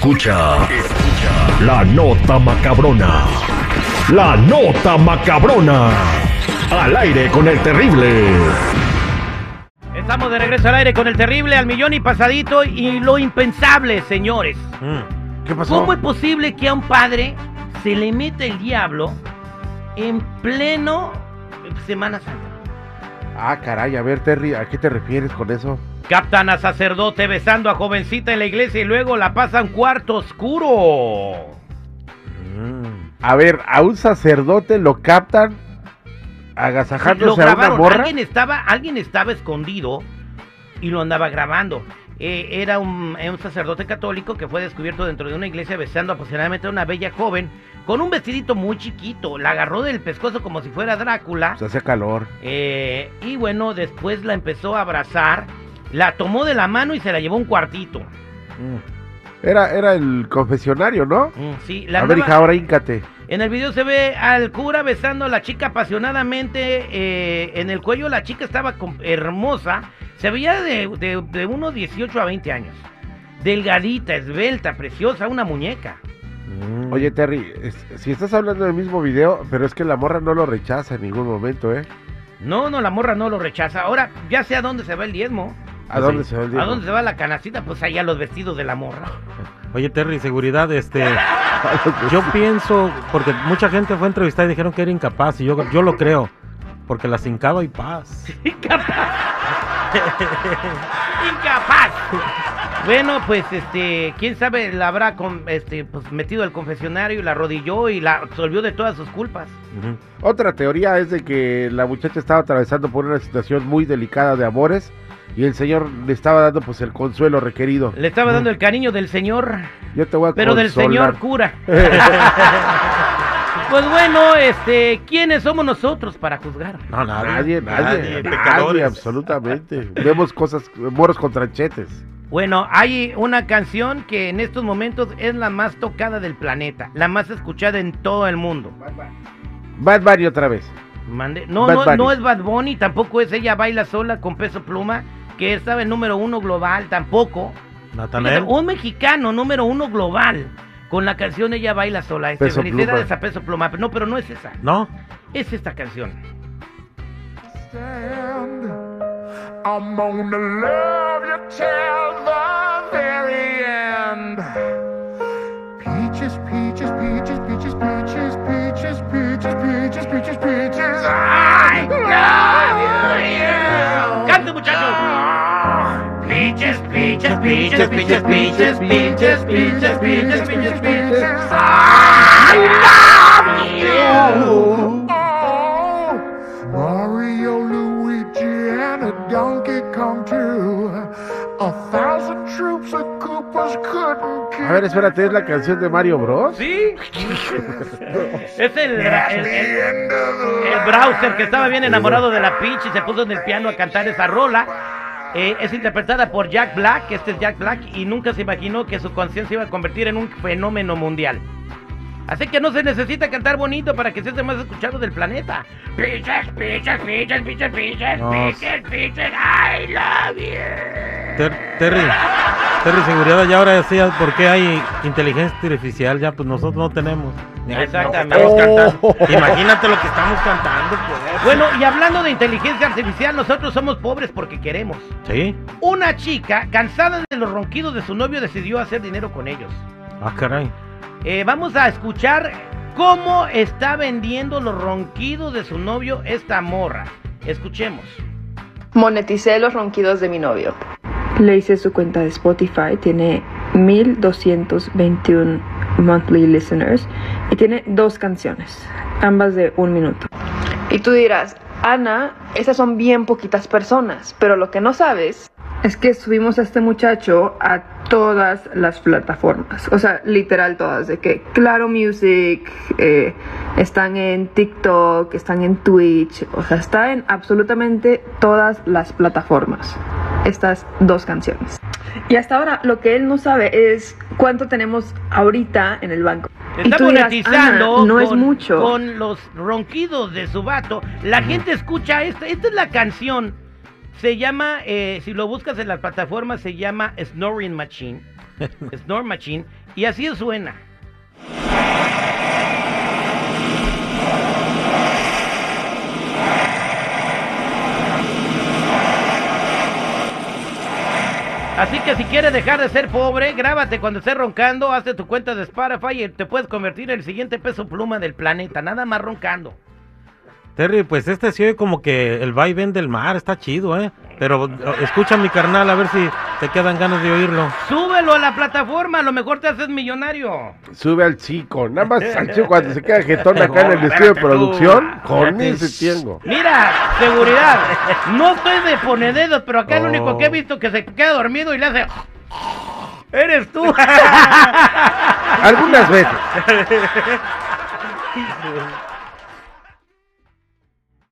Escucha, escucha la nota macabrona. La nota macabrona. Al aire con el terrible. Estamos de regreso al aire con el terrible al millón y pasadito y lo impensable, señores. Mm. ¿Qué pasó? ¿Cómo es posible que a un padre se le meta el diablo en pleno Semana Santa? Ah, caray, a ver, Terry, ¿a qué te refieres con eso? Captan a sacerdote besando a jovencita en la iglesia y luego la pasan cuarto oscuro. Mm. A ver, a un sacerdote lo captan agasajándose a una morra. Alguien estaba, alguien estaba escondido y lo andaba grabando. Eh, era un, eh, un sacerdote católico que fue descubierto dentro de una iglesia besando aproximadamente a una bella joven con un vestidito muy chiquito. La agarró del pescozo como si fuera Drácula. Se hace calor. Eh, y bueno, después la empezó a abrazar, la tomó de la mano y se la llevó un cuartito. Mm. Era, era el confesionario, ¿no? Mm, sí, la A ver, andaba- hija, ahora híncate. En el video se ve al cura besando a la chica apasionadamente. eh, en el cuello la chica estaba hermosa. Se veía de, de- de unos 18 a 20 años. Delgadita, esbelta, preciosa, una muñeca. Mm. Oye, Terry, es- si estás hablando del mismo video, pero es que la morra no lo rechaza en ningún momento, ¿eh? No, no, la morra no lo rechaza. Ahora, ya sé a dónde se va el diezmo. ¿A dónde se va el ¿A diablo? dónde se va la canacita? Pues allá los vestidos de la morra. Oye, Terry, seguridad, este. Yo pienso, porque mucha gente fue entrevistada y dijeron que era incapaz, y yo, yo lo creo, porque la hincaba y paz. ¡Incapaz! Bueno, pues este, quién sabe, la habrá con, este, pues, metido al confesionario y la arrodilló y la absolvió de todas sus culpas. Otra teoría es de que la muchacha estaba atravesando por una situación muy delicada de amores y el señor le estaba dando pues el consuelo requerido. Le estaba dando el cariño del señor, Yo te voy a pero del señor cura. Pues bueno, este, ¿quiénes somos nosotros para juzgar? No, Nadie, nadie, nadie, pecadores. absolutamente. Vemos cosas, moros con tranchetes. Bueno, hay una canción que en estos momentos es la más tocada del planeta, la más escuchada en todo el mundo. Bad Bunny otra vez. Mande- No, Bad no, Bunny. no es Bad Bunny, tampoco es ella baila sola con peso pluma, que estaba el número uno global, tampoco. Fíjate, un mexicano número uno global con la canción Ella baila sola. Este, Peso felicidades Pluma. a peso pluma. No, pero no es esa. ¿No? Es esta canción. stand. I'm gonna love you Peaches, peaches, peaches, peaches, peaches, peaches, peaches, peaches, peaches, peaches. I love you. ¡Cante, muchachos! Peaches, peaches, peaches, peaches, peaches, peaches, peaches, peaches, peaches, peaches. Ver, espérate, ¿es la canción de Mario Bros? ¿Sí? es el, el, browser que estaba bien enamorado de la Peach y se puso en el piano a cantar esa rola. Eh, es interpretada por Jack Black, este es Jack Black, y nunca se imaginó que su canción se iba a convertir en un fenómeno mundial. Así que no se necesita cantar bonito para que sea el más escuchado del planeta. Peaches, peaches, peaches, peaches, No. peaches, peaches, I love you. Ter- Terry. Terry, seguridad, ya ahora decía por qué hay inteligencia artificial, ya pues nosotros no tenemos. Exactamente. Estamos cantando. Imagínate lo que estamos cantando, pues. Bueno, y hablando de inteligencia artificial, nosotros somos pobres porque queremos. Sí. Una chica, cansada de los ronquidos de su novio, decidió hacer dinero con ellos. Ah, caray. Eh, vamos a escuchar cómo está vendiendo los ronquidos de su novio esta morra. Escuchemos. Moneticé los ronquidos de mi novio. Le hice su cuenta de Spotify, tiene 1221 monthly listeners y tiene dos canciones, ambas de un minuto. Y tú dirás, Ana, esas son bien poquitas personas, pero lo que no sabes Es que subimos a este muchacho a todas las plataformas, o sea, literal todas, de que Claro Music, eh, están en TikTok, están en Twitch, o sea, está en absolutamente todas las plataformas, estas dos canciones. Y hasta ahora lo que él no sabe es cuánto tenemos ahorita en el banco. Y Está monetizando "Ana, no es con- mucho. con los ronquidos de su vato. La gente escucha esta. Esta es la canción Se llama, eh, si lo buscas en las plataformas, se llama Snoring Machine. Snore Machine. Y así suena. Así que si quieres dejar de ser pobre, grábate cuando estés roncando, hazte tu cuenta de Spotify y te puedes convertir en el siguiente peso pluma del planeta, nada más roncando. Terry, pues este sí como que el vaivén del mar está chido, ¿eh? Pero escucha mi carnal a ver si te quedan ganas de oírlo. Súbelo a la plataforma, a lo mejor te haces millonario. Sube al chico, nada más al chico cuando se queda jetón acá en el estudio de producción, con ese tengo. Mira, seguridad, no estoy de ponededos, pero acá el único que he visto que se queda dormido y le hace... Eres tú. Algunas veces.